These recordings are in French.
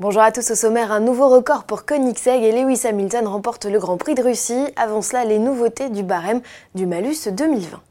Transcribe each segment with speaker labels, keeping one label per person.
Speaker 1: Bonjour à tous au sommaire, un nouveau record pour Koenigsegg et Lewis Hamilton remportent le Grand Prix de Russie. Avant cela, les nouveautés du barème du Malus 2020.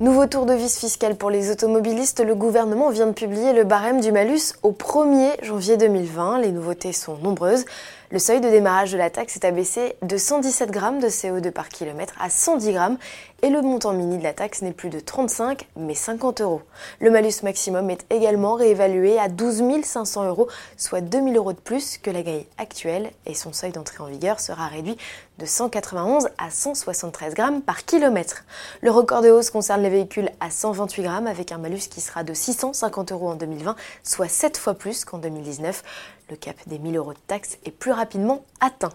Speaker 1: Nouveau tour de vis fiscal pour les automobilistes, le gouvernement vient de publier le barème du malus au 1er janvier 2020. Les nouveautés sont nombreuses. Le seuil de démarrage de la taxe est abaissé de 117 grammes de CO2 par kilomètre à 110 grammes et le montant mini de la taxe n'est plus de 35 mais 50 euros. Le malus maximum est également réévalué à 12 500 euros, soit 2000 euros de plus que la grille actuelle et son seuil d'entrée en vigueur sera réduit de 191 à 173 grammes par kilomètre. Le record de hausse concerne les véhicules à 128 grammes avec un malus qui sera de 650 euros en 2020, soit 7 fois plus qu'en 2019. Le cap des 1000 euros de taxe est plus rapidement atteint.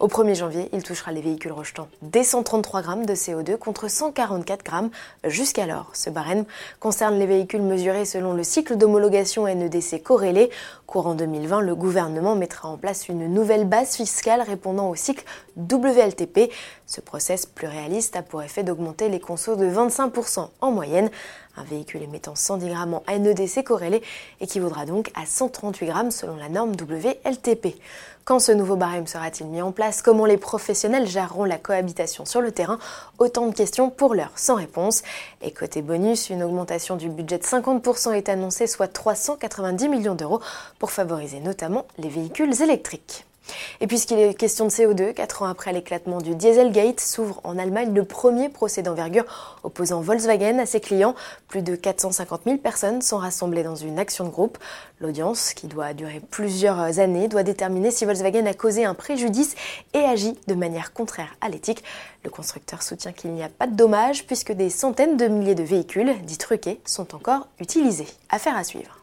Speaker 1: Au 1er janvier, il touchera les véhicules rejetant des 133 grammes de CO2 contre 144 grammes jusqu'alors. Ce barème concerne les véhicules mesurés selon le cycle d'homologation NEDC corrélé. Courant 2020, le gouvernement mettra en place une nouvelle base fiscale répondant au cycle WLTP. Ce process plus réaliste a pour effet d'augmenter les consos de 25% en moyenne. Un véhicule émettant 110 grammes en NEDC corrélé équivaudra donc à 138 grammes selon la norme WLTP. Quand ce nouveau barème sera-t-il mis en place? Comment les professionnels géreront la cohabitation sur le terrain? Autant de questions pour l'heure sans réponse. Et côté bonus, une augmentation du budget de 50% est annoncée, soit 390 millions d'euros, pour favoriser notamment les véhicules électriques. Et puisqu'il est question de CO2, 4 ans après l'éclatement du Dieselgate, s'ouvre en Allemagne le premier procès d'envergure opposant Volkswagen à ses clients. Plus de 450 000 personnes sont rassemblées dans une action de groupe. L'audience, qui doit durer plusieurs années, doit déterminer si Volkswagen a causé un préjudice et agit de manière contraire à l'éthique. Le constructeur soutient qu'il n'y a pas de dommages puisque des centaines de milliers de véhicules, dits truqués, sont encore utilisés. Affaire à suivre.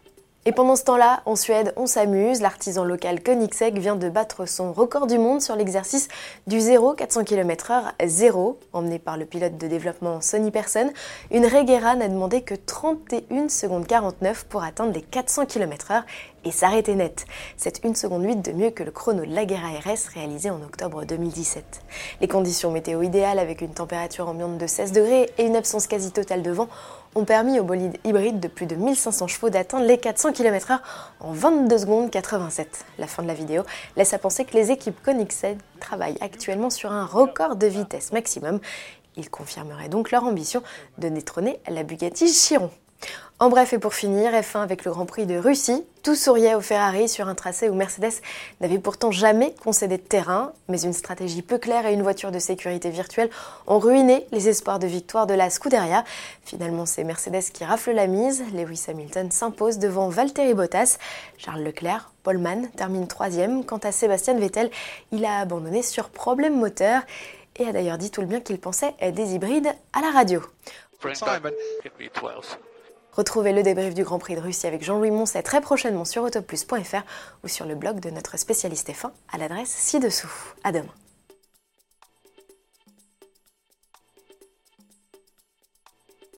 Speaker 1: Et pendant ce temps-là, en Suède, on s'amuse. L'artisan local Koenigsegg vient de battre son record du monde sur l'exercice du 0 400 km/h 0, emmené par le pilote de développement Sony Person. Une Regera n'a demandé que 31 secondes 49 pour atteindre les 400 km/h et s'arrêter net. C'est une seconde 8 de mieux que le chrono de Lagera RS réalisé en octobre 2017. Les conditions météo idéales avec une température ambiante de 16 degrés et une absence quasi totale de vent ont permis au bolide hybride de plus de 1500 chevaux d'atteindre les 400 km/h en 22 secondes 87. La fin de la vidéo laisse à penser que les équipes Koenigsegg travaillent actuellement sur un record de vitesse maximum. Ils confirmeraient donc leur ambition de détrôner la Bugatti Chiron. En bref, et pour finir, F1 avec le Grand Prix de Russie, tout souriait au Ferrari sur un tracé où Mercedes n'avait pourtant jamais concédé de terrain, mais une stratégie peu claire et une voiture de sécurité virtuelle ont ruiné les espoirs de victoire de la Scuderia. Finalement, c'est Mercedes qui rafle la mise. Lewis Hamilton s'impose devant Valtteri Bottas. Charles Leclerc, Paulman termine troisième. Quant à Sébastien Vettel, il a abandonné sur problème moteur et a d'ailleurs dit tout le bien qu'il pensait des hybrides à la radio. Retrouvez le débrief du Grand Prix de Russie avec Jean-Louis Moncet très prochainement sur autoplus.fr ou sur le blog de notre spécialiste F1 à l'adresse ci-dessous. À demain.